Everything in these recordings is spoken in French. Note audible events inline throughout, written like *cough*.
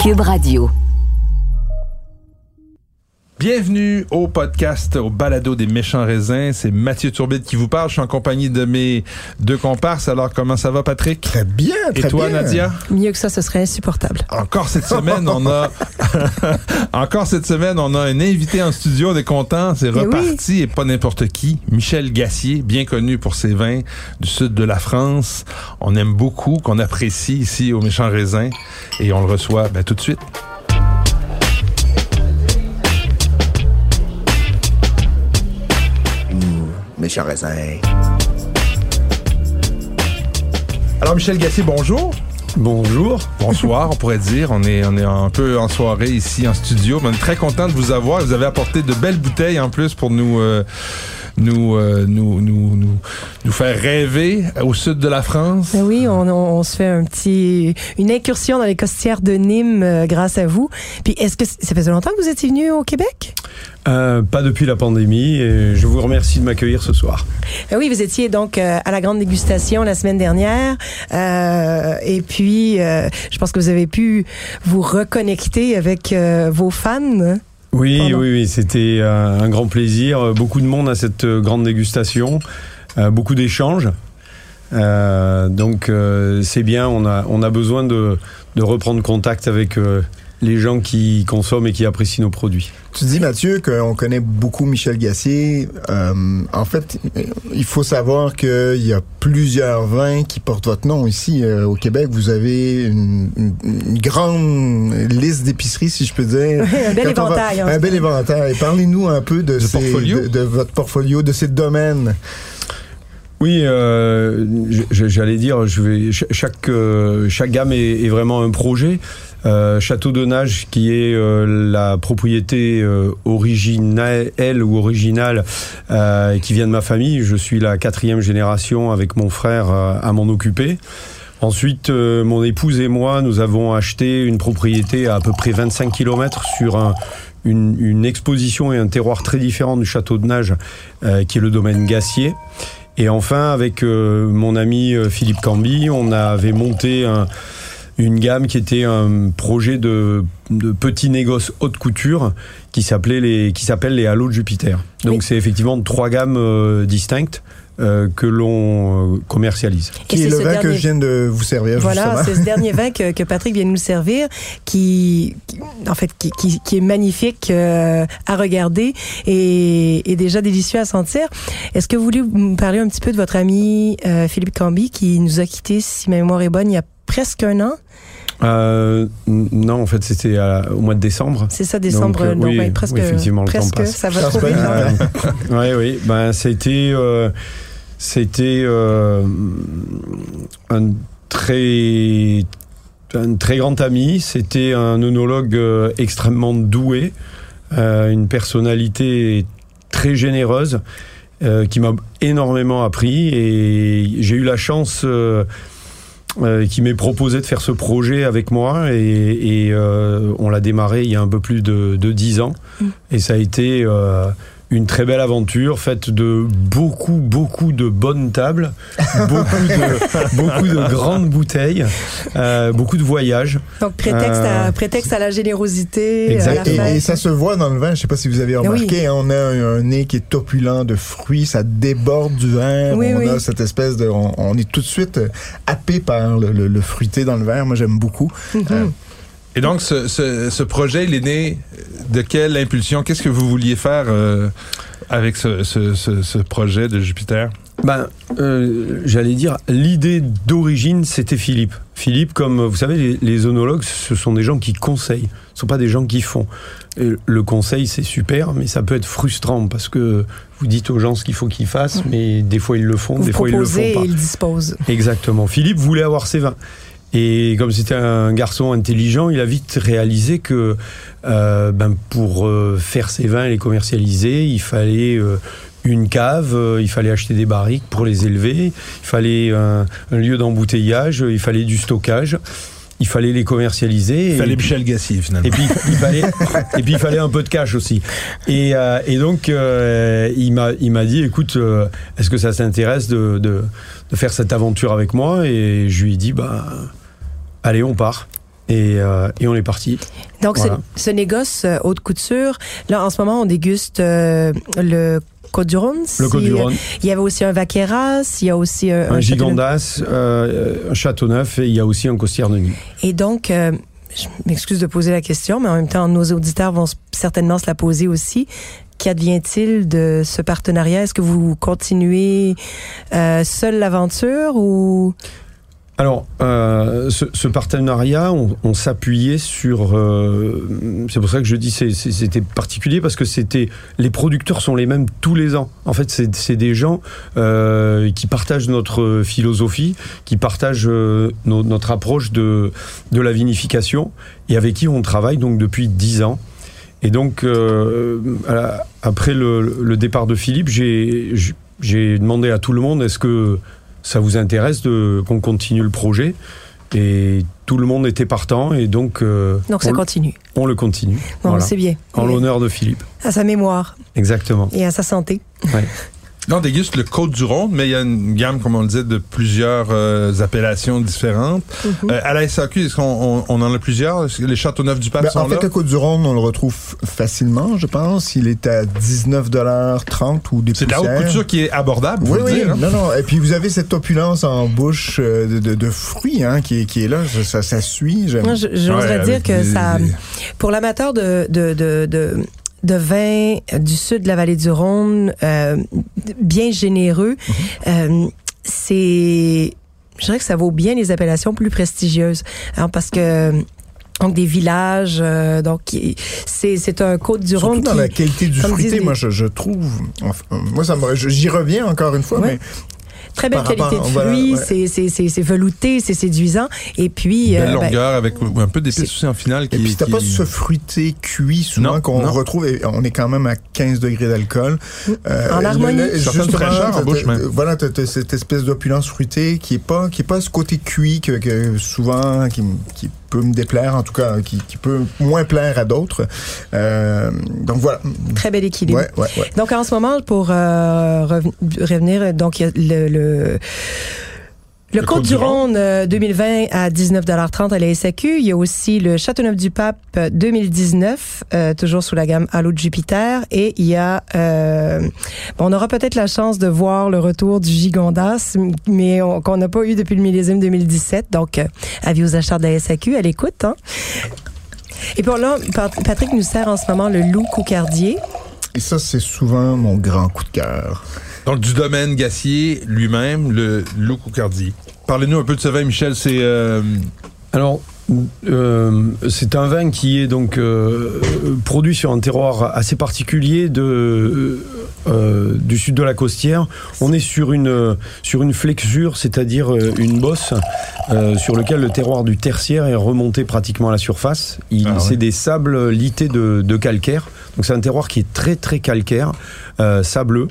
Cube Radio. Bienvenue au podcast, au balado des méchants raisins. C'est Mathieu Tourbide qui vous parle. Je suis en compagnie de mes deux comparses. Alors, comment ça va, Patrick? Très bien, Et toi, bien. Nadia? Mieux que ça, ce serait insupportable. Encore cette semaine, on a, *laughs* encore cette semaine, on a un invité en studio. On est content. C'est oui. reparti et pas n'importe qui. Michel Gassier, bien connu pour ses vins du sud de la France. On aime beaucoup, qu'on apprécie ici au méchants raisins. Et on le reçoit, ben, tout de suite. Raisin. Alors, Michel Gassier, bonjour. Bonjour. Bonsoir, on pourrait dire. On est, on est un peu en soirée ici en studio. On est très content de vous avoir. Vous avez apporté de belles bouteilles en plus pour nous, euh, nous, euh, nous, nous, nous, nous faire rêver au sud de la France? Ben oui, on, on- on se fait un petit, une incursion dans les costières de Nîmes euh, grâce à vous. Puis, est-ce que ça faisait longtemps que vous étiez venu au Québec? Euh, pas depuis la pandémie et je vous remercie de m'accueillir ce soir. Ben oui, vous étiez donc euh, à la grande dégustation la semaine dernière. Euh, et puis, euh, je pense que vous avez pu vous reconnecter avec euh, vos fans. Oui, Pardon. oui, oui, c'était euh, un grand plaisir. Euh, Beaucoup de monde à cette euh, grande dégustation, beaucoup d'échanges. Euh, donc euh, c'est bien, on a, on a besoin de, de reprendre contact avec euh, les gens qui consomment et qui apprécient nos produits. Tu dis, Mathieu, qu'on connaît beaucoup Michel Gassier. Euh, en fait, il faut savoir qu'il y a plusieurs vins qui portent votre nom ici euh, au Québec. Vous avez une, une- une grande liste d'épiceries, si je peux dire. *laughs* un bel Quand on va- éventail, hein. Un bel éventail. Parlez-nous un peu de, ces- de, de votre portfolio, de ces domaines. Oui, euh, j'allais dire, je vais ch- chaque euh, chaque gamme est, est vraiment un projet. Euh, Château de Nage, qui est euh, la propriété euh, originelle ou originale qui vient de ma famille. Je suis la quatrième génération avec mon frère à m'en occuper. Ensuite, euh, mon épouse et moi, nous avons acheté une propriété à à peu près 25 km sur un, une, une exposition et un terroir très différent du château de Nage, euh, qui est le domaine Gassier. Et enfin, avec euh, mon ami Philippe Camby, on avait monté un- une gamme qui était un projet de, de petits négoces haute couture qui s'appelait les qui s'appelle les Halos de Jupiter. Donc Oui. c'est effectivement trois gammes euh, distinctes euh, que l'on euh, commercialise. Et Qui est c'est le ce vin que dernier- je viens de vous servir, Voilà, c'est ce dernier vin que, que Patrick vient de nous servir, qui, qui- en fait, qui, qui, qui est magnifique euh, à regarder et, et déjà délicieux à sentir. Est-ce que vous voulez me parler un petit peu de votre ami euh, Philippe Camby, qui nous a quittés, si ma mémoire est bonne, il y a presque un an? Euh, non, en fait, c'était au mois de décembre. C'est ça, décembre, euh, donc, oui, ouais, presque, oui, effectivement, le temps presque, passe. ça va trop vite. hein. oui, oui. Ben, c'était, euh, c'était euh, un très, un très grand ami. C'était un œnologue euh, extrêmement doué, euh, une personnalité très généreuse. euh, qui m'a énormément appris et j'ai eu la chance euh, qui m'ait proposé de faire ce projet avec moi et, et, euh, on l'a démarré il y a un peu plus de, de 10 ans Mm. et ça a été euh, une très belle aventure faite de beaucoup, beaucoup de bonnes tables, *laughs* beaucoup, de, beaucoup de grandes bouteilles, euh, beaucoup de voyages. Donc prétexte, Euh, à, prétexte à la générosité, Exact. à la Et, ça se voit dans le vin. Je sais pas si vous avez remarqué. hein, On a un, un nez qui est opulent de fruits. Ça déborde du verre. Oui, on oui. a cette espèce de. On, on est tout de suite euh, happé par le, le- le fruité dans le verre. Moi, j'aime beaucoup. Mhm. Euh, Et donc, ce, ce, ce projet, il est né de quelle impulsion? Qu'est-ce que vous vouliez faire euh, avec ce, ce, ce, ce projet de Jupiter? Ben, euh, j'allais dire, l'idée d'origine, c'était Philippe. Philippe, comme vous savez, les, les œnologues, ce sont des gens qui conseillent, ce ne sont pas des gens qui font. Et le conseil, c'est super, mais ça peut être frustrant parce que vous dites aux gens ce qu'il faut qu'ils fassent, mais des fois ils le font, Vous des fois ils le font pas. et il dispose. Exactement. Philippe voulait avoir ses vins. Et comme c'était un garçon intelligent, il a vite réalisé que euh, ben, pour euh, faire ses vins et les commercialiser, il fallait euh, une cave, il fallait acheter des barriques pour les élever, il fallait un, un lieu d'embouteillage, il fallait du stockage, il fallait les commercialiser. Il fallait Michel Gassier, finalement. et puis il fallait, et puis il fallait un peu de cash aussi. Et, euh, et donc euh, il m'a, il m'a dit, écoute, euh, est-ce que ça t'intéresse de, de, de faire cette aventure avec moi? Et je lui ai dit, bah, allez, on part. Et, euh, et on est parti. Donc, Voilà. ce, ce négoce euh, haute couture, là, en ce moment, on déguste euh, le Côte du Rhône. Le Côte du euh, Rhône, Il y avait aussi un Vaqueras, il y a aussi un Châteauneuf. Gigondas, euh, un Châteauneuf, et il y a aussi un Costière de Nuit. Et donc, je m'excuse de poser la question, mais en même temps, nos auditeurs vont certainement se la poser aussi. Qu'advient-il de ce partenariat? Est-ce que vous continuez seul l'aventure ou... Alors, euh, ce, ce partenariat, on, on s'appuyait sur. euh, c'est pour ça que je dis c'était particulier parce que c'était les producteurs sont les mêmes tous les ans. En fait, c'est des gens euh, qui partagent notre philosophie, qui partagent euh, no- notre approche de de la vinification et avec qui on travaille donc depuis dix ans. Et donc, euh, après le, le départ de Philippe, j'ai demandé à tout le monde est-ce que ça vous intéresse de qu'on continue le projet et tout le monde était partant et donc euh, Donc, ça on, continue. on le continue Bon, Voilà. c'est bien. en l'honneur de Philippe À sa mémoire exactement et à sa santé. *laughs* on déguste le Côte du Rhône, mais il y a une gamme, comme on le disait, de plusieurs euh, appellations différentes. Mhm. Euh, à la SAQ, est-ce qu'on on, on en a plusieurs? Est-ce que Les Châteauneuf-du-Pape Ben, sont en fait, là? le Côte du Rhône, on le retrouve facilement, je pense. Il est à 19,30 ou des C'est de la haute couture qui est abordable, faut Oui, oui, dire. hein? non, non. Et puis vous avez cette opulence en bouche euh, de, de, de fruits hein, qui, est, qui est là. Ça, ça, ça suit. J'aime. Moi, je- J'oserais Ouais, dire que des- ça, pour l'amateur de, de, de, vin du sud de la vallée du Rhône, euh, bien généreux, euh, c'est, je dirais que ça vaut bien les appellations plus prestigieuses, hein, parce que donc des villages, euh, donc c'est c'est un côte du Surtout Rhône dans qui, la qualité du fruité, disent moi, je, je trouve. enfin, moi, ça me, j'y reviens encore une fois, Ouais. mais très belle par qualité rapport- de voilà, fruits, ouais. c'est c'est c'est c'est velouté, c'est séduisant, et puis Belle euh, ben, longueur avec un peu d'épices aussi en finale. Qui, Et puis, t'as qui- pas ce fruité cuit souvent Non, qu'on non. retrouve. et on est quand même à 15 degrés d'alcool. Euh, En harmonie. fraîcheurs en bouche, même. Voilà, t'as, t'as cette espèce d'opulence fruitée qui est pas, qui est pas ce côté cuit que, que souvent, qui peut me déplaire, en tout cas, qui, qui peut moins plaire à d'autres. Euh, donc voilà. très bel équilibre. Ouais, ouais, ouais. Donc en ce moment, pour euh, reven- revenir, donc il y a le, le, le Côte du Rhône euh, 2020 à 19,30 à la SAQ. Il y a aussi le Châteauneuf-du-Pape euh, 2019, euh, toujours sous la gamme Halo de Jupiter. Et il y a... euh, bon, on aura peut-être la chance de voir le retour du Gigondas, mais on- qu'on n'a pas eu depuis le millésime 2017. Donc, euh, avis aux acheteurs de la SAQ, à l'écoute. Hein? Et puis là, Pat- Patrick nous sert en ce moment le loup coucardier. Et ça, c'est souvent mon grand coup de cœur. Donc, du domaine Gassier lui-même, le coucardier. Parlez-nous un peu de ce vin, Michel. C'est. euh, Alors, euh, c'est un vin qui est donc euh, produit sur un terroir assez particulier de, euh, du sud de la Costière. On est sur une, sur une flexure, c'est-à-dire une bosse sur lequel le terroir du tertiaire est remonté pratiquement à la surface. Il, Ah ouais. C'est des sables lités de, de calcaire. Donc c'est un terroir qui est très très calcaire, sableux.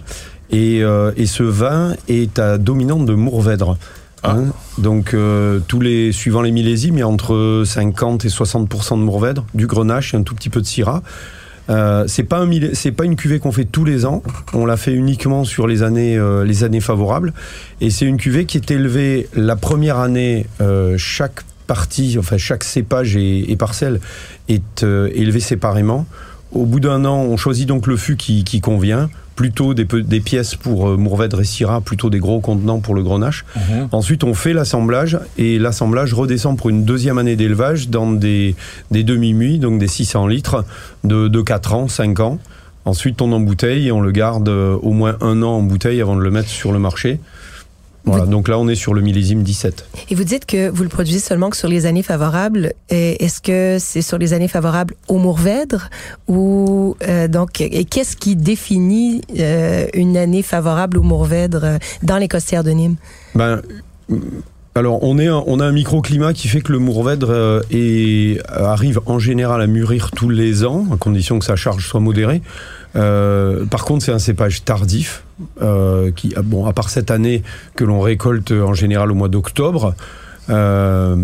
Et, euh, et ce vin est à dominante de Mourvèdre. Ah. Hein, donc euh, tous les suivant les millésimes, il y a entre 50 et 60% de Mourvèdre, du Grenache et un tout petit peu de Syrah. Euh, c'est pas un c'est pas une cuvée qu'on fait tous les ans. On l'a fait uniquement sur les années euh, les années favorables. Et c'est une cuvée qui est élevée la première année chaque partie, enfin chaque cépage et, parcelle est élevé séparément. Au bout d'un an, on choisit donc le fût qui, qui convient plutôt des, des pièces pour euh, Mourvèdre et Syrah, plutôt des gros contenants pour le Grenache. Mhm. Ensuite, on fait l'assemblage et l'assemblage redescend pour une deuxième année d'élevage dans des, des demi-muits, donc des 600 litres de, de 4 ans, 5 ans. Ensuite, on embouteille et on le garde euh, au moins un an en bouteille avant de le mettre sur le marché. Voilà, donc là, on est sur le millésime 17. Et vous dites que vous le produisez seulement que sur les années favorables. Est-ce que c'est sur les années favorables au Mourvèdre ou euh, donc et qu'est-ce qui définit euh, une année favorable au Mourvèdre euh, dans les costières de Nîmes? Ben alors, on, est on a un microclimat qui fait que le Mourvèdre arrive en général à mûrir tous les ans, à condition que sa charge soit modérée. Euh, par contre, c'est un cépage tardif, euh, qui, ah, bon, à part cette année que l'on récolte en général au mois d'octobre, euh,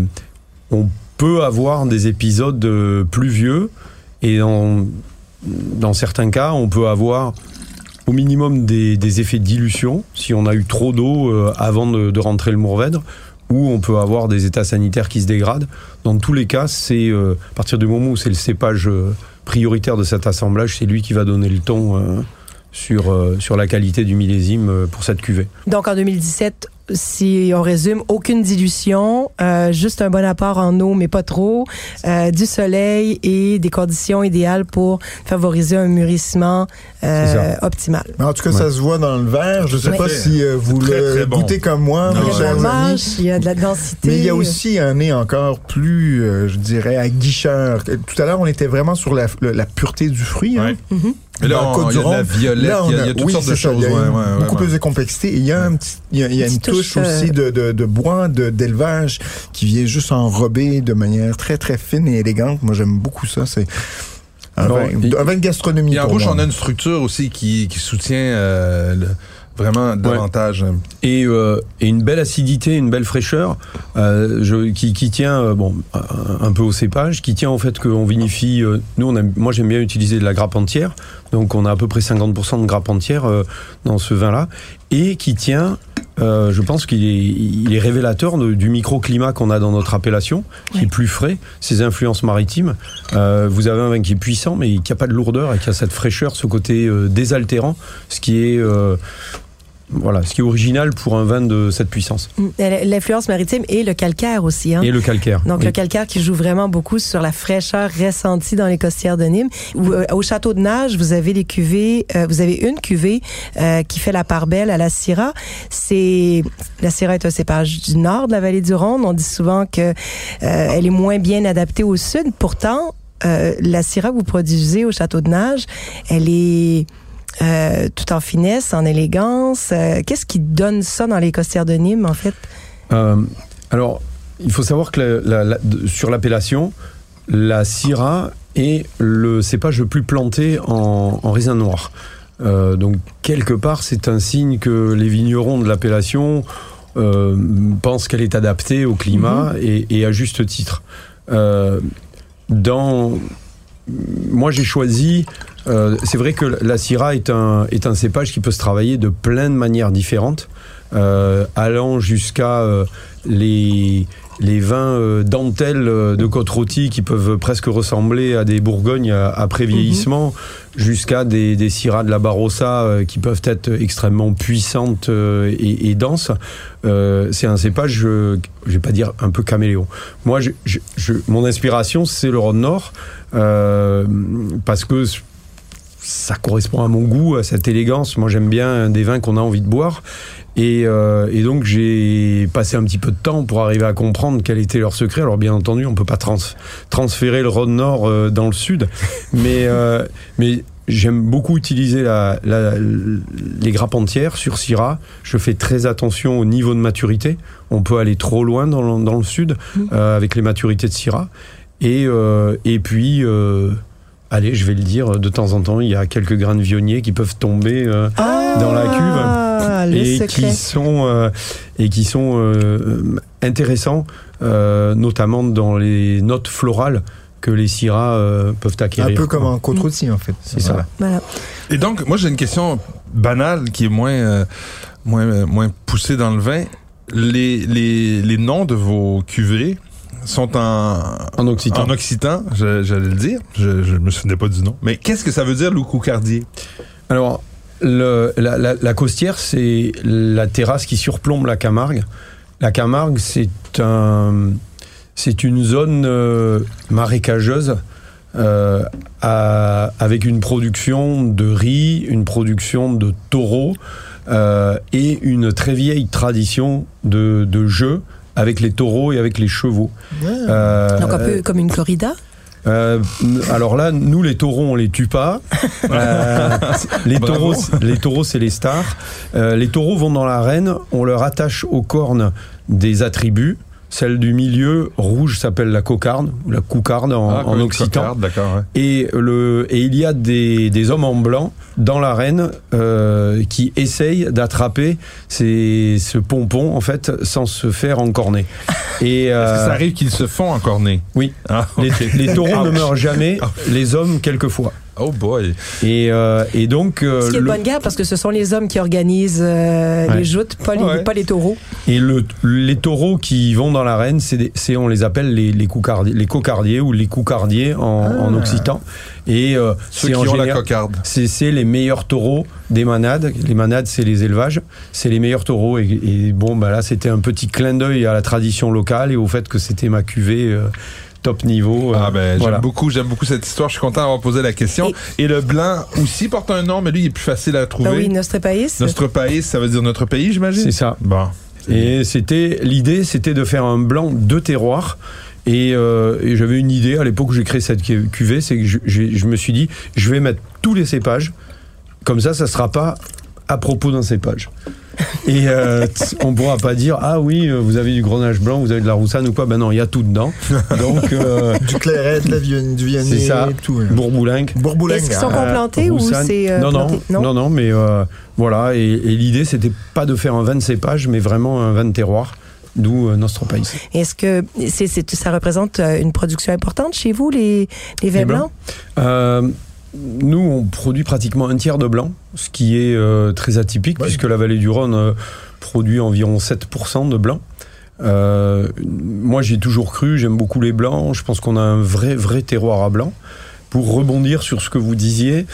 on peut avoir des épisodes pluvieux et dans, certains cas, on peut avoir au minimum des, effets de dilution si on a eu trop d'eau avant de, rentrer le Mourvèdre ou on peut avoir des états sanitaires qui se dégradent. Dans tous les cas, c'est à partir du moment où c'est le cépage prioritaire de cet assemblage, c'est lui qui va donner le ton euh, sur, euh, sur la qualité du millésime euh, pour cette cuvée. Donc en 2017, si on résume, aucune dilution, euh, juste un bon apport en eau, mais pas trop, euh, du soleil et des conditions idéales pour favoriser un mûrissement euh, optimal. En tout cas, ça se voit dans le verre. Je ne sais pas si vous le goûtez comme moi, il y a de il y a de la densité. Mais il y a aussi un nez encore plus, je dirais, aguicheur. Tout à l'heure, on était vraiment sur la, pureté du fruit. Hein. Mm-hmm. Là, on, il y a de la violette, il, y a, toutes sortes de choses. beaucoup plus de complexité. il y a, un petit, il y a, une touche, aussi euh, de, de, de bois, d'élevage, qui vient juste enrober de manière très, très fine et élégante. Moi, j'aime beaucoup ça. C'est un, vin, un vin de gastronomie. Et en rouge, on a une structure aussi qui, qui soutient euh, le vraiment davantage. Et, euh, et, une belle acidité, une belle fraîcheur euh, je, qui, qui, tient euh, bon un peu au cépage, qui tient au fait qu'on vinifie. Euh, nous, on a, moi, j'aime bien utiliser de la grappe entière, donc on a à peu près 50% de grappe entière euh, dans ce vin-là, et qui tient. je pense qu'il est, il est révélateur de, du microclimat qu'on a dans notre appellation, qui est plus frais, ses influences maritimes. vous avez un vin qui est puissant, mais qui n'a pas de lourdeur et qui a cette fraîcheur, ce côté désaltérant, ce qui est voilà, ce qui est original pour un vin de cette puissance. Mm. L'influence maritime et le calcaire aussi. Hein? Et le calcaire. Donc le calcaire qui joue vraiment beaucoup sur la fraîcheur ressentie dans les costières de Nîmes. Euh, au château de Nage, vous avez les cuvées, euh, vous avez une cuvée euh, qui fait la part belle à la Syrah. C'est la Syrah est un cépage du nord de la vallée du Rhône. On dit souvent que elle est moins bien adaptée au sud. Pourtant, la Syrah que vous produisez au château de Nage, elle est euh, tout en finesse, en élégance. Euh, qu'est-ce qui donne ça dans les costières de Nîmes, en fait? Euh, alors, il faut savoir que sur l'appellation, la Syrah est le cépage le plus planté en, en raisin noir. donc, quelque part, c'est un signe que les vignerons de l'appellation pensent qu'elle est adaptée au climat mhm. et, et, à juste titre. dans moi, j'ai choisi. Euh, c'est vrai que la Syrah est un, est un cépage qui peut se travailler de plein de manières différentes, euh, allant jusqu'à euh, les, les vins dentelles de côte rôtie qui peuvent presque ressembler à des bourgognes après mhm. vieillissement, jusqu'à des, des syrahs de la Barossa qui peuvent être extrêmement puissantes et, et denses. c'est un cépage, je, je vais pas dire un peu caméléon. Moi, je, je, mon inspiration, c'est le Rhône Nord, parce que ça correspond à mon goût, à cette élégance. Moi, j'aime bien des vins qu'on a envie de boire. Et, euh, et donc j'ai passé un petit peu de temps pour arriver à comprendre quel était leur secret. Alors bien entendu, on peut pas trans transférer le Rhône Nord euh, dans le Sud, *laughs* mais euh, mais J'aime beaucoup utiliser la, la, les grappes entières sur Syrah. Je fais très attention au niveau de maturité. On peut aller trop loin dans le, dans le sud mmh. euh, avec les maturités de Syrah. Et, euh, et puis, euh, allez, je vais le dire, de temps en temps, il y a quelques grains de vionnier qui peuvent tomber euh, ah, dans la cuve et qui, sont, euh, et qui sont euh, intéressants, notamment dans les notes florales. que les Syrah euh, peuvent acquérir. Un peu comme en côte aussi en fait. C'est ça. Voilà. Et donc, moi, j'ai une question banale qui est moins, euh, moins, euh, moins poussée dans le vin. Les, les, les noms de vos cuvées sont en, En occitan. en occitan, j'allais le dire. Je, je me souvenais pas du nom. Mais qu'est-ce que ça veut dire, Loucoucardier? Alors, le- la, la- la costière, c'est la terrasse qui surplombe la Camargue. La Camargue, c'est un, c'est une zone euh, marécageuse euh, à- avec une production de riz, une production de taureaux euh, et une très vieille tradition de, de jeu avec les taureaux et avec les chevaux. Euh, Donc un peu comme une corrida. euh, alors là, nous les taureaux, on les tue pas. *laughs* Euh, les taureaux, c'est- les taureaux, c'est les stars. Euh, les taureaux vont dans l'arène, on leur attache aux cornes des attributs. Celle du milieu, rouge, s'appelle la cocarde, ou la coucarde en, Ah, en occitan. cocarde, D'accord, ouais. Et, le, et il y a des, des hommes en blanc dans l'arène euh, qui essayent d'attraper ce pompon, en fait, sans se faire encorner. Et, que euh, ça arrive qu'ils se font encorner? oui. Ah, les, taureaux ne Ouch. meurent jamais, les hommes quelquefois. Oh boy. Et, euh, et donc, euh, Ce qui est de le, bonne guerre parce que ce sont les hommes qui organisent euh, Ouais. les joutes, pas les, Ouais. pas les taureaux. et le, les taureaux qui vont dans l'arène, c'est, on les appelle les, les, coucardiers, les cocardiers ou les coucardiers en, en occitan. Et euh, Ceux c'est qui en ont la cocarde. c'est, c'est les meilleurs taureaux des manades. Les manades, c'est les élevages. C'est les meilleurs taureaux. Et, et bon, bah là, c'était un petit clin d'œil à la tradition locale et au fait que c'était ma cuvée euh, top niveau. euh, Ah ben voilà. j'aime beaucoup, j'aime beaucoup cette histoire. Je suis content d'avoir posé la question. Et, le blanc aussi porte un nom, mais lui il est plus facile à trouver. Ben oui, Nostre Pays. Notre pays, ça veut dire notre pays, j'imagine. C'est ça. Bon. Et c'était l'idée, c'était de faire un blanc de terroir. Et, euh, et j'avais une idée à l'époque où j'ai créé cette cu- cuvée, c'est que je, je- je me suis dit, je vais mettre tous les cépages, comme ça, ça sera pas à propos d'un cépage. *laughs* Et euh, on pourra pas dire ah oui euh, vous avez du grenage blanc vous avez de la roussanne ou quoi ben non il y a tout dedans *laughs* donc euh, Du claret, de la vienne, du c'est ça tout. hein. bourboulingue Bourboulingue. Est-ce qu'ils sont complantés ou c'est euh, non, non, non, non, mais euh, voilà. Et, et l'idée, c'était pas de faire un vin de cépage, mais vraiment un vin de terroir, d'où euh, Pays. Est-ce que c'est, c'est- ça représente une production importante chez vous, les, les vins Les blancs blancs? Euh, nous, on produit pratiquement un tiers de blanc, ce qui est euh, très atypique, Ouais. puisque la vallée du Rhône euh, produit environ 7% de blanc. Euh, moi, j'ai toujours cru, j'aime beaucoup les blancs. Je pense qu'on a un vrai, vrai terroir à blanc. Pour rebondir sur ce que vous disiez,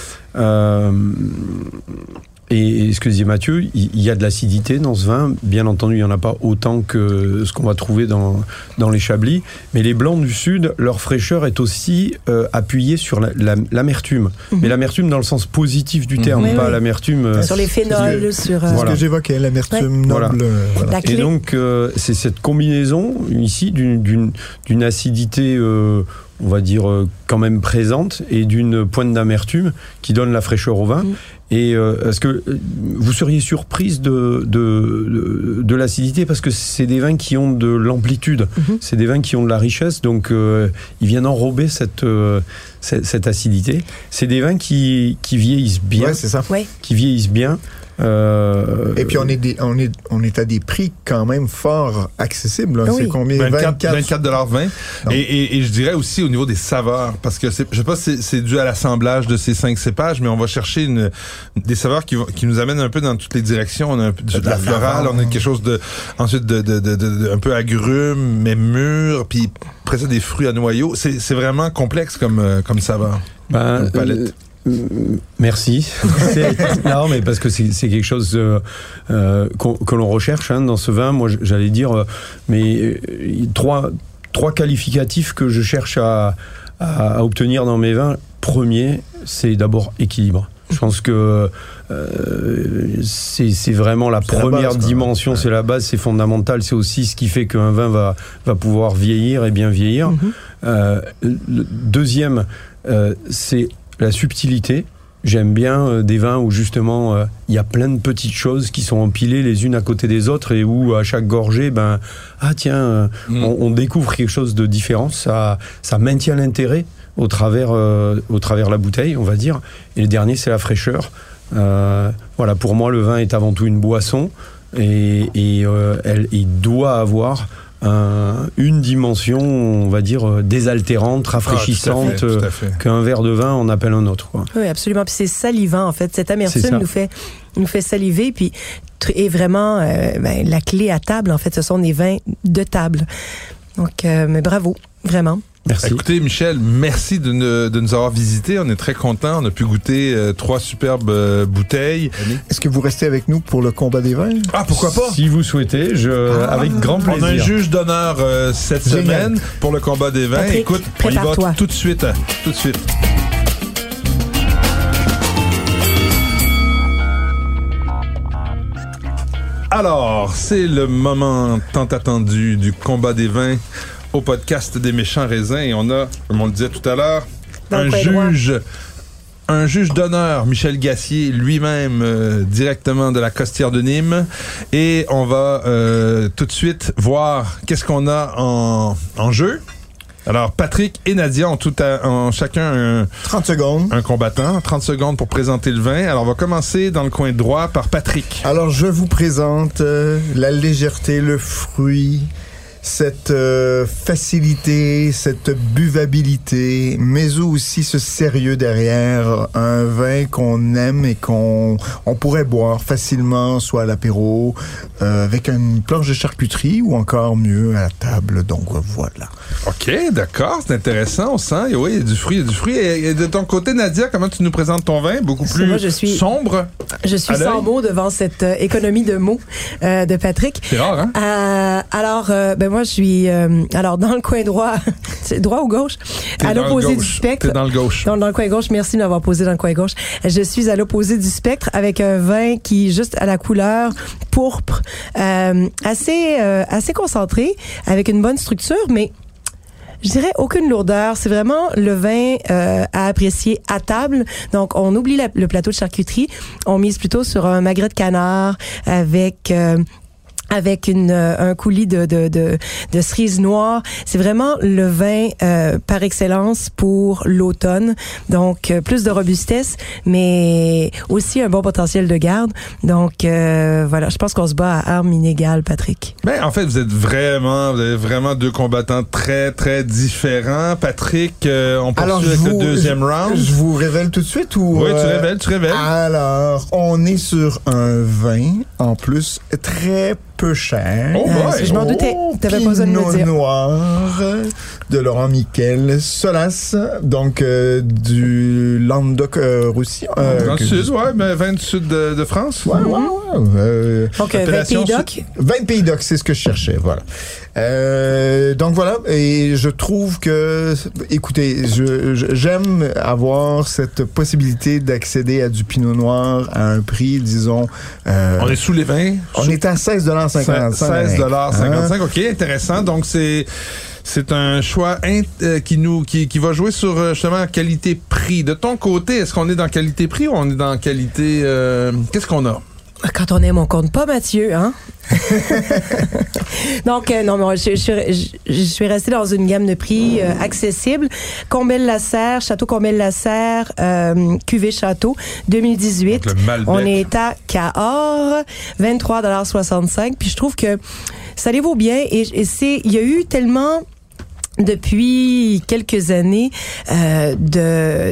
et, et ce que disait Mathieu, il y, a de l'acidité dans ce vin. Bien entendu, il n'y en a pas autant que ce qu'on va trouver dans, dans les Chablis. Mais les blancs du Sud, leur fraîcheur est aussi euh, appuyée sur la- la- l'amertume. Mais l'amertume dans le sens positif du terme, Mhm. Oui, pas oui. l'amertume. euh, Sur les phénols, sur. euh, Voilà. ce que j'évoquais, l'amertume Voilà. noble. voilà. La Et donc, euh, c'est cette combinaison ici d'une- acidité, euh, on va dire, quand même présente et d'une pointe d'amertume qui donne la fraîcheur au vin. Mm. Et euh, est-ce que euh, vous seriez surprise de, de, de, de l'acidité? Parce que c'est des vins qui ont de l'amplitude, Mhm. c'est des vins qui ont de la richesse, donc euh, ils viennent enrober cette, euh, cette, cette acidité. C'est des vins qui, qui vieillissent bien, Ouais, c'est ça. Ouais. qui vieillissent bien. Euh, Et puis on est, des, on, est, on est à des prix quand même fort accessibles. là. Ah C'est oui. combien? 24, 24 dollars 20. Non. Et, et, et je dirais aussi au niveau des saveurs, parce que c'est, je sais pas si c'est- c'est dû à l'assemblage de ces cinq cépages, mais on va chercher une, des saveurs qui, vont- qui nous amènent un peu dans toutes les directions. On a un peu de, De de la florale, on a quelque chose de, ensuite de, de, de, de- de- un peu agrume, mais mûr, puis après ça des fruits à noyaux. C'est, c'est vraiment complexe comme, euh, comme saveur. Ben, Une palette. euh, euh, merci. *laughs* Non, mais parce que c'est quelque chose euh, euh, que l'on recherche hein, dans ce vin. Moi, j'allais dire, euh, mais euh, trois, trois qualificatifs que je cherche à, à- à obtenir dans mes vins. Premier, c'est d'abord équilibre. Je pense que euh, c'est vraiment la première base, dimension, c'est la base, c'est fondamental. C'est aussi ce qui fait qu'un vin va, va pouvoir vieillir et bien vieillir. Mhm. Euh, le deuxième, euh, c'est la subtilité. J'aime bien euh, des vins où justement euh, il y a plein de petites choses qui sont empilées les unes à côté des autres et où à chaque gorgée, ben ah tiens, euh, Mm. on, on découvre quelque chose de différent. Ça, ça maintient l'intérêt au travers, euh, au travers la bouteille, on va dire. Et le dernier, c'est la fraîcheur. Euh, voilà, pour moi, le vin est avant tout une boisson et, et, euh, elle, il doit avoir un- une dimension, on va dire, euh, désaltérante, rafraîchissante, Ah, tout à fait, tout à fait. euh, qu'un verre de vin on appelle un autre. Quoi. Oui, absolument. Puis c'est salivant, en fait. Cette C'est amertume ça. nous fait, nous fait saliver. Puis est vraiment euh, ben, la clé à table, en fait. Ce sont des vins de table. Donc, euh, mais bravo, vraiment. Merci. Écoutez, Michel, merci de, ne- de nous avoir visités. On est très contents. On a pu goûter euh, trois superbes euh, bouteilles. Est-ce que vous restez avec nous pour le combat des vins? Ah, pourquoi pas? Si vous souhaitez, je, avec grand On a un plaisir. juge d'honneur euh, cette Génial. semaine pour le combat des vins. Patrick, Écoute, on y va tout de suite. hein, tout de suite. Alors, c'est le moment tant attendu du combat des vins au podcast des méchants raisins. Et on a, comme on le disait tout à l'heure, un droit. juge, un juge d'honneur, Michel Gassier, lui-même euh, directement de la Costière de Nîmes. Et on va euh, tout de suite voir qu'est-ce qu'on a en, en jeu. Alors, Patrick et Nadia ont, tout à- ont chacun un, 30 secondes. un combattant. 30 secondes pour présenter le vin. Alors, on va commencer dans le coin droit par Patrick. Alors, je vous présente euh, la légèreté, le fruit, cette euh, facilité, cette buvabilité, mais aussi ce sérieux derrière un vin qu'on aime et qu'on on pourrait boire facilement, soit à l'apéro, euh, avec une planche de charcuterie ou encore mieux à la table. Donc voilà. OK, d'accord, c'est intéressant. On sent, et oui, il y a du fruit, il y a du fruit. Et, et de ton côté, Nadia, comment tu nous présentes ton vin? Beaucoup plus moi, je suis- sombre? Je suis sans mots devant cette euh, économie de mots euh, de Patrick. C'est rare, hein? Euh, alors, euh, ben moi, je suis euh, alors dans le coin droit, *laughs* droit ou gauche, à l'opposé du spectre. T'es dans le gauche. Donc, dans le coin gauche, merci de m'avoir posé dans le coin gauche. Je suis à l'opposé du spectre avec un vin qui juste à la couleur pourpre, euh, assez euh, assez concentré, avec une bonne structure, mais je dirais aucune lourdeur. C'est vraiment le vin euh, à apprécier à table. Donc, on oublie la- le plateau de charcuterie. On mise plutôt sur un magret de canard avec... euh, avec une, euh, un coulis de, de, de, de cerise noire. C'est vraiment le vin euh, par excellence pour l'automne. Donc, euh, plus de robustesse, mais aussi un bon potentiel de garde. Donc, euh, voilà, je pense qu'on se bat à armes inégales, Patrick. Ben, en fait, vous êtes vraiment, vous avez vraiment deux combattants très, très différents. Patrick, euh, on poursuit avec le deuxième round. je vous révèle tout de suite ou oui, tu euh, révèles, tu révèles. Alors, on est sur un vin, en plus, très peu cher. Oh Euh, boy. je m'en doutais. T'avais pas besoin de me dire. noir de Laurent Miquel, Solas, donc euh, du Languedoc-Roussillon. euh, Dans le que- sud, ouais, mais vin du sud de, de France. Ouais, ouais, ouais. euh, Donc, euh, 20 Appellation pays doc. 20 pays doc, c'est ce que je cherchais, voilà. Euh, donc voilà, et je trouve que, écoutez, j'aime avoir cette possibilité d'accéder à du Pinot Noir à un prix, disons. euh, On est sous les vins? on est à 16,55 16 dollars Hein? 55. OK, intéressant. Donc, c'est. C'est un choix euh, qui nous qui, qui va jouer sur euh, justement qualité-prix. De ton côté, est-ce qu'on est dans qualité-prix ou on est dans qualité euh, Qu'est-ce qu'on a? Quand on aime, on compte pas, Mathieu, hein? *laughs* Donc, euh, non, mais je, je, suis- je- je suis restée dans une gamme de prix euh, accessible. Combel-Lasserre, Château Combel-Lasserre, euh, Cuvée Château, 2018. Donc, le Malbec. On est à Cahors, 23,65 Puis je trouve que ça les vaut bien? Et, et c'est, il y a eu tellement depuis quelques années euh,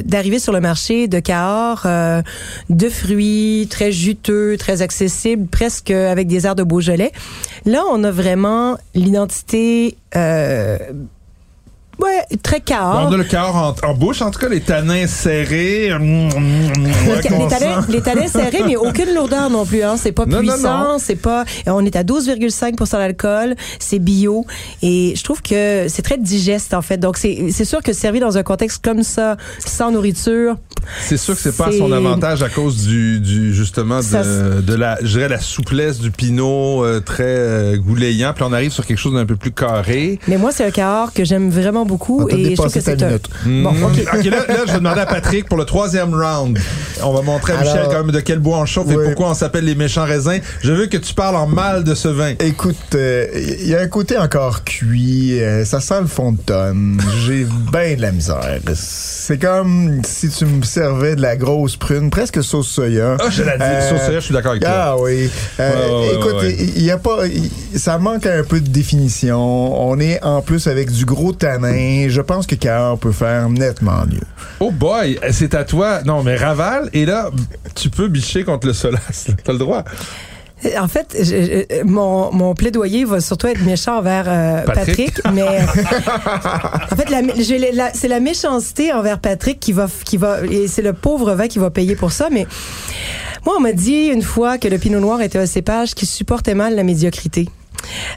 d'arriver sur le marché de Cahors euh, de fruits très juteux, très accessibles, presque avec des airs de Beaujolais. Là, on a vraiment l'identité euh, ouais, très Cahors. On a le cœur en, en bouche, en tout cas, les tanins serrés. *laughs* Ouais, les, talents serrés, mais aucune lourdeur non plus. Hein. C'est pas Non, puissant, c'est pas. On est à 12,5 d'alcool, c'est bio, et je trouve que c'est très digeste en fait. Donc c'est sûr que servi dans un contexte comme ça, sans nourriture, C'est sûr que c'est pas à son avantage à cause du, du justement Ça, de, la, je dirais la souplesse du pinot euh, très euh, goulayant. Puis on arrive sur quelque chose d'un peu plus carré. mais moi c'est un Cahors que j'aime vraiment beaucoup et je trouve que c'est un... minute. Bon, Mm. ok. Là, là, je vais demander à Patrick pour le troisième round. On va montrer à Alors- Michel quand même de quel bois on chauffe et pourquoi on s'appelle les méchants raisins. Je veux que tu parles en mal de ce vin. Écoute, il y a un côté encore cuit, euh, ça sent le fond de tonne. J'ai bien de la misère. C'est comme si tu me servais de la grosse prune, presque sauce soya. Ah, je l'ai dit. Euh, Sur ça, je suis d'accord avec toi. Ah oui. Euh, Ouais, ouais, écoute, ouais, ouais. il il y a pas, ça manque un peu de définition. On est en plus avec du gros tanin. Je pense que Cahors peut faire nettement mieux. Oh boy, c'est à toi. Non, mais ravale. Et là, tu peux bicher contre le Solas. *laughs* T'as le droit. En fait, je- je- mon, mon plaidoyer va surtout être méchant envers euh, Patrick. Patrick. mais *laughs* en fait, c'est la méchanceté envers Patrick qui va, qui va, et c'est le pauvre vin qui va payer pour ça. Mais moi, on m'a dit une fois que le Pinot Noir était un cépage qui supportait mal la médiocrité.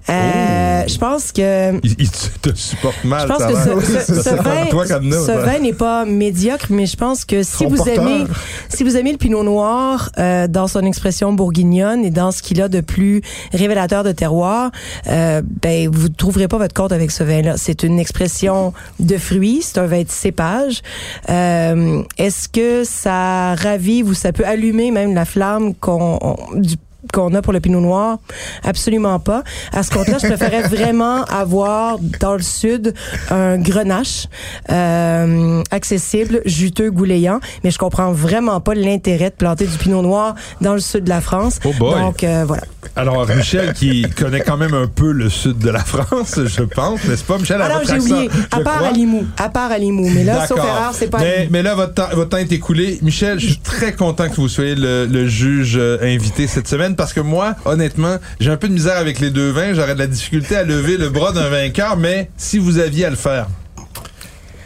Euh, Je pense que Il, il te supporte mal. je pense que ce, vin, toi comme nous, ce ça. vin n'est pas médiocre, mais je pense que si Son vous porteur. aimez, si vous aimez le Pinot Noir euh, dans son expression bourguignonne et dans ce qu'il a de plus révélateur de terroir, euh, ben vous ne trouverez pas votre compte avec ce vin-là. C'est une expression de fruits, c'est un vin de cépage. Euh, Est-ce que ça ravive ou ça peut allumer même la flamme qu'on on- du qu'on a pour le pinot noir, absolument pas. À ce compte-là, je préférais *laughs* vraiment avoir dans le sud un grenache euh, accessible, juteux, gouléant, mais je comprends vraiment pas l'intérêt de planter du pinot noir dans le sud de la France. Oh boy. Donc euh, voilà. Alors, Michel, qui *laughs* connaît quand même un peu le sud de la France, je pense, n'est-ce pas, Michel? à Alors votre j'ai oublié, à part crois. à Limoux, à part à Limoux, mais là sauf erreur, c'est pas mais, mais là, votre temps, votre temps est écoulé. Michel, je suis très content que vous soyez le, le juge euh, invité cette semaine parce que moi, honnêtement, j'ai un peu de misère avec les deux vins. J'aurais de la difficulté à lever le bras d'un vainqueur, mais si vous aviez à le faire.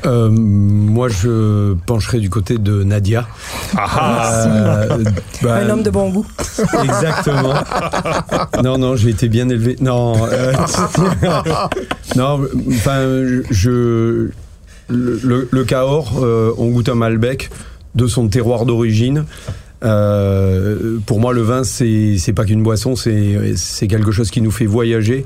Euh, moi, je pencherai du côté de Nadia. Euh, bah, Un homme de bon goût. Exactement. non, non, j'ai été bien élevé. Non, euh, *laughs* non, enfin, je le, le, le Cahors, euh, on goûte un Malbec de son terroir d'origine. Euh, pour moi, le vin, c'est c'est pas qu'une boisson, c'est c'est quelque chose qui nous fait voyager.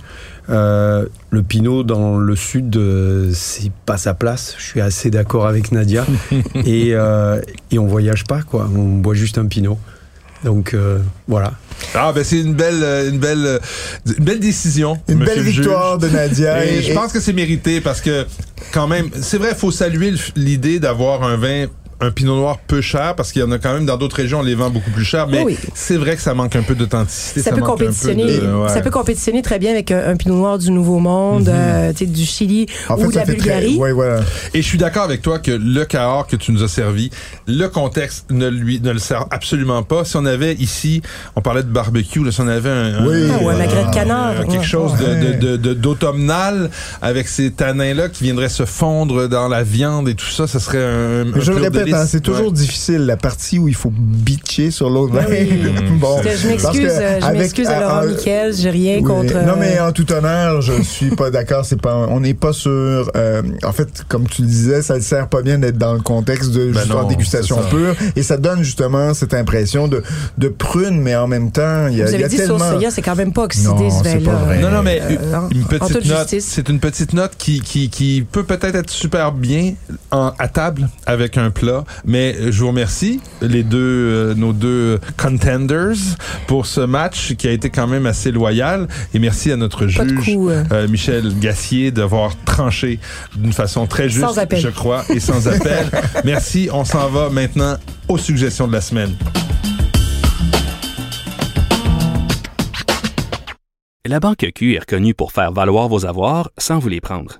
Euh, le Pinot dans le sud, euh, c'est pas sa place. Je suis assez d'accord avec Nadia. *laughs* et, euh, et on voyage pas, quoi. On boit juste un Pinot. Donc euh, voilà. Ah, ben c'est une belle, une belle, une belle décision. Une monsieur belle le victoire de Nadia. Et je pense que c'est mérité parce que, quand même, c'est vrai, il faut saluer l'idée d'avoir un vin, un pinot noir peu cher parce qu'il y en a quand même dans d'autres régions, on les vend beaucoup plus cher. Mais Oui. c'est vrai que ça manque un peu d'authenticité. ça, peut manque un peu compétitionner, de- ouais. ça peut compétitionner très bien avec un, un pinot noir du Nouveau Monde, euh, tu sais, du Chili En fait, ou de ça la fait très. Bulgarie. Ouais, voilà. Et je suis d'accord avec toi que le Cahors que tu nous as servi, le contexte ne lui ne le sert absolument pas. Si on avait ici, on parlait de barbecue, là, si on avait un, Oui. Ah, un magret de canard. euh, quelque chose de- Ouais. de- de- de- d'automnal avec ces tanins là qui viendraient se fondre dans la viande et tout ça, ça serait un, je le pur répète, hein, c'est toujours Ouais. difficile la partie où il faut bitcher sur l'autre. Oui. *laughs* bon, Je m'excuse, euh, je m'excuse à Laurent euh, Miquel, j'ai rien Oui. contre. Non, mais euh, en tout honneur, je suis pas d'accord. C'est pas, on n'est pas sûr. euh, en fait, comme tu le disais, ça ne sert pas bien d'être dans le contexte de Ben juste non, en dégustation pure, et ça donne justement cette impression de, de prune, mais en même temps, il y a, vous il y avez a dit tellement. c'est quand même pas oxydé Non, ce c'est vin-là. pas vrai. Non, non, mais Euh, en- une en petite toute note, justice. c'est une petite note qui, qui, qui peut peut-être être super bien en, à table avec un plat, mais je vous remercie, les deux, euh, nos deux contenders pour ce match qui a été quand même assez loyal et merci à notre Pas juge. coup, euh. euh, Michel Gassier d'avoir tranché d'une façon très juste, Sans appel. je crois, et sans appel. *laughs* Merci. On s'en va maintenant aux suggestions de la semaine. La Banque Q est reconnue pour faire valoir vos avoirs sans vous les prendre.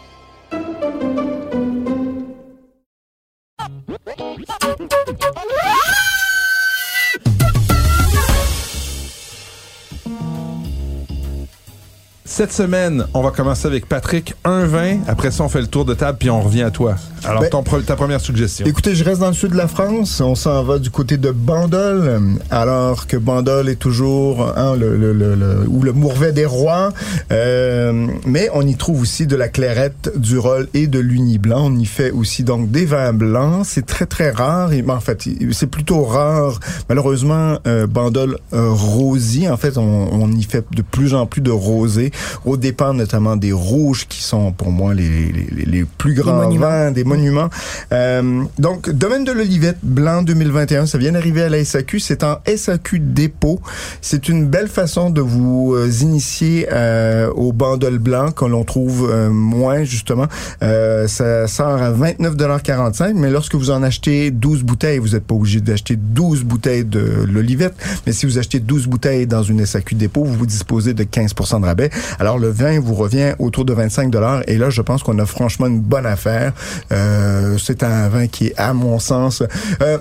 Cette semaine, on va commencer avec Patrick, un vin. Après ça, on fait le tour de table, puis on revient à toi. Alors, Ben, ton ta première suggestion. Écoutez, je reste dans le sud de la France. On s'en va du côté de Bandol, alors que Bandol est toujours hein, le, le, le, le- ou le Mourvet des rois. Euh, mais on y trouve aussi de la clairette, du rôle et de l'uni blanc. On y fait aussi donc des vins blancs. C'est très très rare. Et, ben, en fait, c'est plutôt rare. Malheureusement, euh, Bandol euh, rosé. En fait, on, on y fait de plus en plus de rosé, au dépend notamment des rouges qui sont pour moi les, les, les- plus grands monuments. vins, des monuments. Euh, donc, domaine de l'Olivette blanc 2021, ça vient d'arriver à la SAQ. C'est en SAQ dépôt. C'est une belle façon de vous euh, initier euh, au bandol blanc que l'on trouve euh, moins justement. Euh, ça sort à 29,45 mais lorsque vous en achetez 12 bouteilles, vous n'êtes pas obligé d'acheter 12 bouteilles de l'Olivette, mais si vous achetez 12 bouteilles dans une SAQ dépôt, vous vous disposez de 15 de rabais. Alors le vin vous revient autour de 25 et là je pense qu'on a franchement une bonne affaire. Euh, c'est un vin qui est à mon sens euh,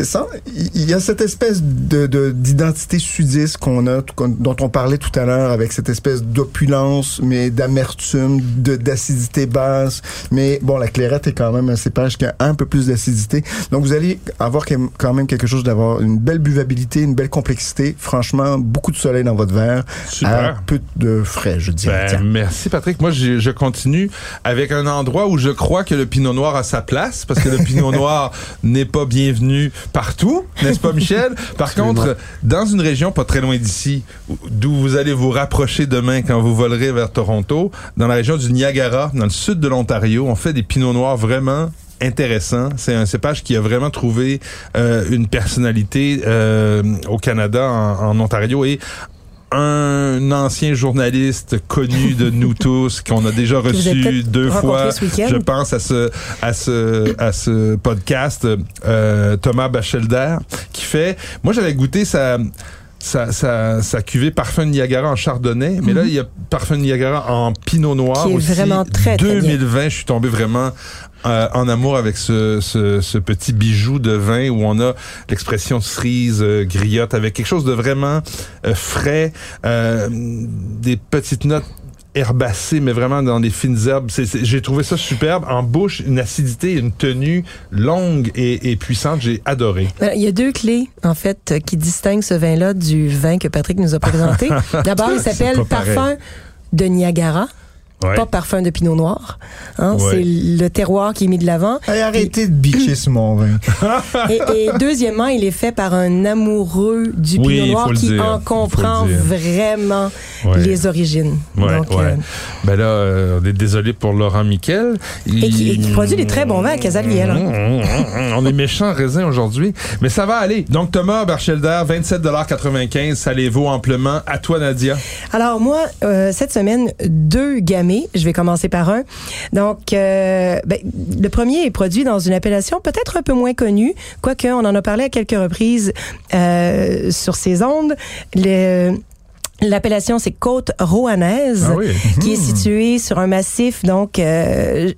sans- il y a cette espèce de de- d'identité sudiste qu'on a qu'on- dont on parlait tout à l'heure avec cette espèce d'opulence mais d'amertume, de d'acidité basse, mais bon la clairette est quand même un cépage qui a un peu plus d'acidité. Donc vous allez avoir quand même quelque chose d'avoir une belle buvabilité, une belle complexité, franchement beaucoup de soleil dans votre verre, Super. un peu de frais, je dirais. Ben, merci Patrick. Moi, je, je continue avec un endroit où je crois que le Pinot Noir a sa place, parce que le Pinot Noir *laughs* n'est pas bienvenu partout, n'est-ce pas, Michel? Par contre, dans une région pas très loin d'ici, où- d'où vous allez vous rapprocher demain quand vous volerez vers Toronto, dans la région du Niagara, dans le sud de l'Ontario, on fait des Pinots Noirs vraiment intéressants. C'est un cépage qui a vraiment trouvé euh, une personnalité euh, au Canada, en, en Ontario et un ancien journaliste connu de *laughs* nous tous qu'on a déjà reçu deux fois. Je pense à ce à ce à ce podcast euh, Thomas Bachelder qui fait. Moi j'avais goûté sa sa, sa, sa cuvée Parfum de Niagara en Chardonnay, mais là, il y a Parfum de Niagara en Pinot Noir Mhm. Qui est aussi. vraiment très, très bien. 2020, je suis tombé vraiment euh, en amour avec ce, ce, ce petit bijou de vin où on a l'expression cerise, euh, griotte, avec quelque chose de vraiment euh, frais, euh, des petites notes herbacées, mais vraiment dans des fines herbes. J'ai trouvé ça superbe. En bouche, une acidité, une tenue longue et, et puissante. J'ai adoré. Il y a deux clés, en fait, qui distinguent ce vin-là du vin que Patrick nous a présenté. *laughs* D'abord, il s'appelle pareil. Parfum de Niagara, Ouais. pas Parfum de Pinot Noir. Hein, Ouais. C'est le terroir qui est mis de l'avant. Hey, arrêtez de bitcher *clears throat* sur mon vin. Et, et *laughs* deuxièmement, il est fait par un amoureux du Oui, Pinot Noir qui dire, en le comprend vraiment Ouais. les origines. Ouais, Donc, ouais. euh, Ben là, euh, on est désolé pour Laurent Miquel. Il- et, qui, et qui produit des très bons vins à Casaliel. hein. Mmh, On est méchants raisins aujourd'hui, mais ça va aller. Donc Thomas Barchelder, 27,95 ça les vaut amplement. À toi Nadia. Alors moi, euh, cette semaine, deux Je vais commencer par un. Donc, euh, ben, le premier est produit dans une appellation peut-être un peu moins connue, quoique on en a parlé à quelques reprises euh, sur ces ondes. Le, L'appellation, c'est Côte Roanaise, Ah oui. qui est située sur un massif, donc euh,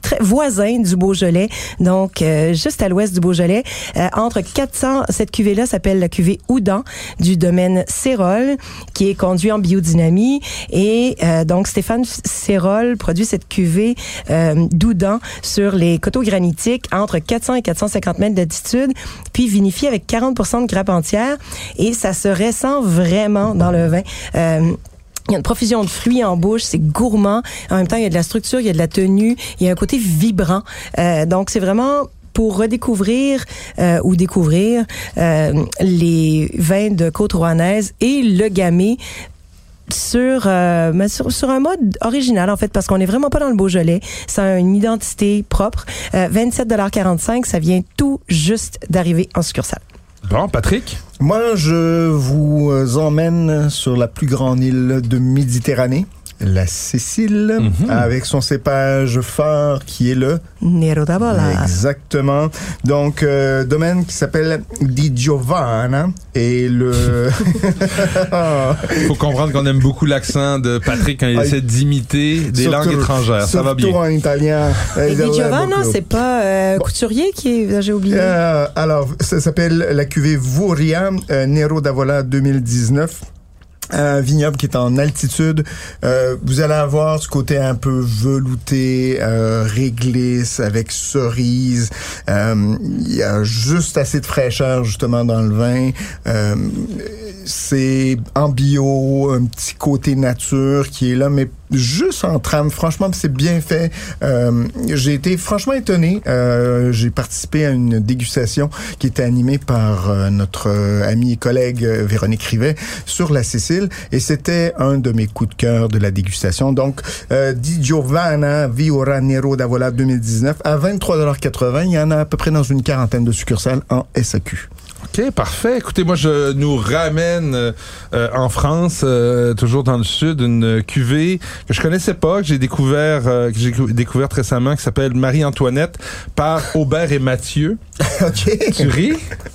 très voisin du Beaujolais, donc euh, juste à l'ouest du Beaujolais, Euh, entre 400. Cette cuvée-là s'appelle la cuvée Oudan du domaine Cérol, qui est conduit en biodynamie. Et euh, donc Stéphane Cérol produit cette cuvée d'Oudan sur les coteaux granitiques entre 400 et 450 mètres d'altitude, puis vinifie avec 40 de grappe entière. Et ça se ressent vraiment dans le vin. Euh, il y a une profusion de fruits en bouche, c'est gourmand. En même temps, il y a de la structure, il y a de la tenue, il y a un côté vibrant. Euh, donc, c'est vraiment pour redécouvrir euh, ou découvrir euh, les vins de Côte-Rouennaise et le gamay sur, euh, sur un mode original en fait parce qu'on n'est vraiment pas dans le Beaujolais, ça a une identité propre. Euh, 27,45 ça vient tout juste d'arriver en succursale. Bon, Patrick? Moi, je vous emmène sur la plus grande île de Méditerranée. La Sicile, Mhm. avec son cépage phare qui est le Nero d'Avola. Exactement. Donc, euh, domaine qui s'appelle Di Giovanna et le... *laughs* *laughs* Faut comprendre qu'on aime beaucoup l'accent de Patrick quand il Ah, essaie d'imiter des surtout- langues étrangères. Ça va surtout bien. en italien. Et Di Giovanna, c'est pas euh, couturier qui est. J'ai oublié. Euh, alors, ça s'appelle la cuvée Vouria euh, Nero d'Avola 2019. Un vignoble qui est en altitude. Euh, vous allez avoir ce côté un peu velouté, euh, réglisse, avec cerise. Euh, Il y a juste assez de fraîcheur justement dans le vin. Euh, c'est en bio, un petit côté nature qui est là, mais juste en trame. Franchement, c'est bien fait. Euh, j'ai été franchement étonné. Euh, j'ai participé à une dégustation qui était animée par euh, notre euh, amie et collègue euh, Véronique Rivet sur la Sicile, et c'était un de mes coups de cœur de la dégustation. Donc, Di Giovanna Viora Nero d'Avola 2019 à 23,80 Il y en a à peu près dans une quarantaine de succursales en SAQ. OK, parfait. Écoutez, moi, je nous ramène euh, euh, en France, euh, toujours dans le sud, une cuvée que je connaissais pas, que j'ai découvert, euh, que j'ai cou- découverte récemment, qui s'appelle Marie-Antoinette par Aubert et Mathieu. *laughs* OK. Tu ris?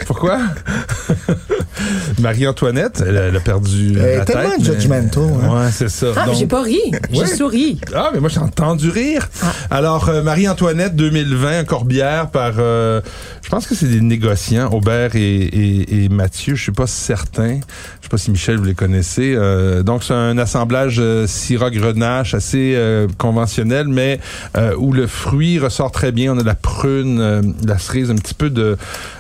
Pourquoi? *laughs* Marie-Antoinette, elle, elle a perdu Elle est la tellement tête. mais- judgmental, hein. Ouais, c'est ça. Ah, mais Donc- j'ai pas ri. J'ai Ouais. souri. Ah, mais moi, j'ai entendu rire. Ah. Alors, euh, Marie-Antoinette 2020, un Corbière par, euh, je pense que c'est des négociants, Aubert et, et, et Mathieu, je suis pas certain. Je sais pas si Michel, vous les connaissez. Euh, donc, c'est un assemblage euh, Syrah-Grenache assez euh, conventionnel, mais euh, où le fruit ressort très bien. On a la prune, euh, de la cerise, un petit peu de,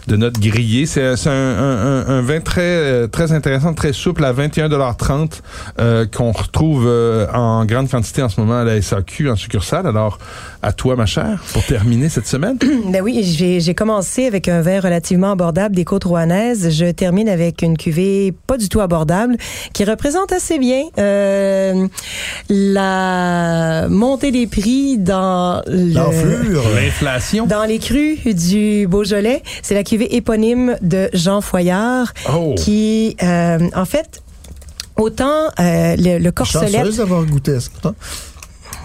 de notes grillées. C'est c'est un, un, un- un vin très, très intéressant, très souple à 21,30 euh, qu'on retrouve euh, en grande quantité en ce moment à la SAQ en succursale. Alors, à toi, ma chère, pour terminer cette semaine. *clears throat* Ben oui, j'ai j'ai commencé avec un vin relativement abordable des côtes rouennaises. Je termine avec une cuvée pas du tout abordable qui représente assez bien euh, la montée des prix dans le-. L'inflation. dans les crus du Beaujolais. C'est la cuvée éponyme de Jean Foyard Oh. qui, euh, en fait, autant euh, le, le corselet... D'avoir goûté à ça.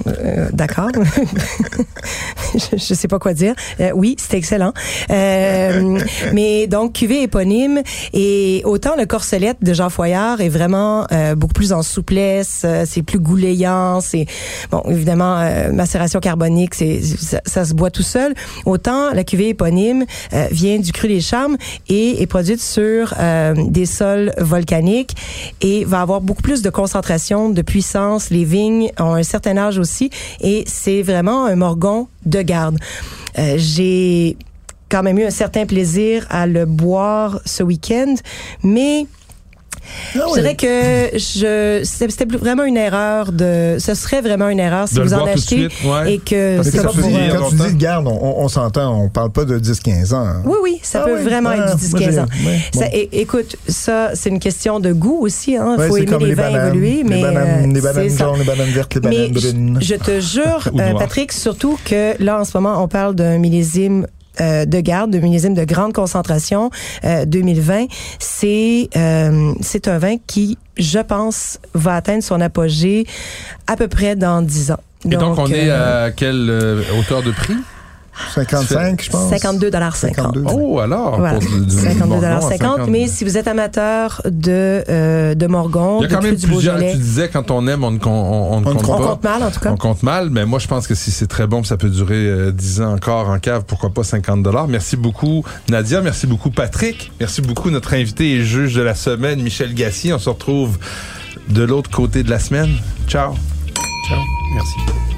Euh, D'accord. *laughs* je, je sais pas quoi dire. Euh, oui, c'est excellent. Euh, mais donc, cuvée éponyme. Et autant le corselette de Jean Foyard est vraiment beaucoup plus en souplesse, c'est plus gouléant, c'est... Bon, évidemment, macération carbonique, c'est ça, ça se boit tout seul. Autant la cuvée éponyme vient du cru des Charmes et est produite sur des sols volcaniques et va avoir beaucoup plus de concentration, de puissance. Les vignes ont un certain âge aussi et c'est vraiment un morgon de garde. Euh, J'ai quand même eu un certain plaisir à le boire ce week-end, mais Ah je dirais que je c'était vraiment une erreur de ce serait vraiment une erreur si De vous en achetez suite, ouais. et que c'est quand pas tu pour dis, quand tu dis garde, on, on- on s'entend, on parle pas de 10-15 ans. hein. Oui, oui, ça Ah peut oui, vraiment ah, être du moi, 10-15 j'ai- ans. ouais, Ça, bon. é- écoute, ça, c'est une question de goût aussi. Il hein. Ouais, faut aimer les, les vins bananes, évoluer. les Mais bananes, euh, les bananes c'est ça. jaunes, les bananes vertes, les bananes brunes. je, je te jure, *laughs* euh. Patrick, surtout que là, en ce moment, on parle d'un millésime euh, de garde, de millésime de grande concentration euh, 2020. C'est euh, c'est un vin qui, je pense, va atteindre son apogée à peu près dans 10 ans. Et donc, on est euh, à quelle euh, hauteur de prix? 55, je pense. 52,50 52. Oh, alors, Voilà. pour du, du 52,50 Morgon à 50. Mais si vous êtes amateur de, euh, de Morgon, Il y a de quand même du plusieurs. Tu disais, quand on aime, on ne on, on ne On compte on pas. compte mal en tout cas. On compte mal, mais moi je pense que si c'est très bon, ça peut durer euh, 10 ans encore en cave, pourquoi pas 50 dollars. Merci beaucoup Nadia, merci beaucoup Patrick, merci beaucoup notre invité et juge de la semaine Michel Gassier. On se retrouve de l'autre côté de la semaine. Ciao. Ciao. Merci.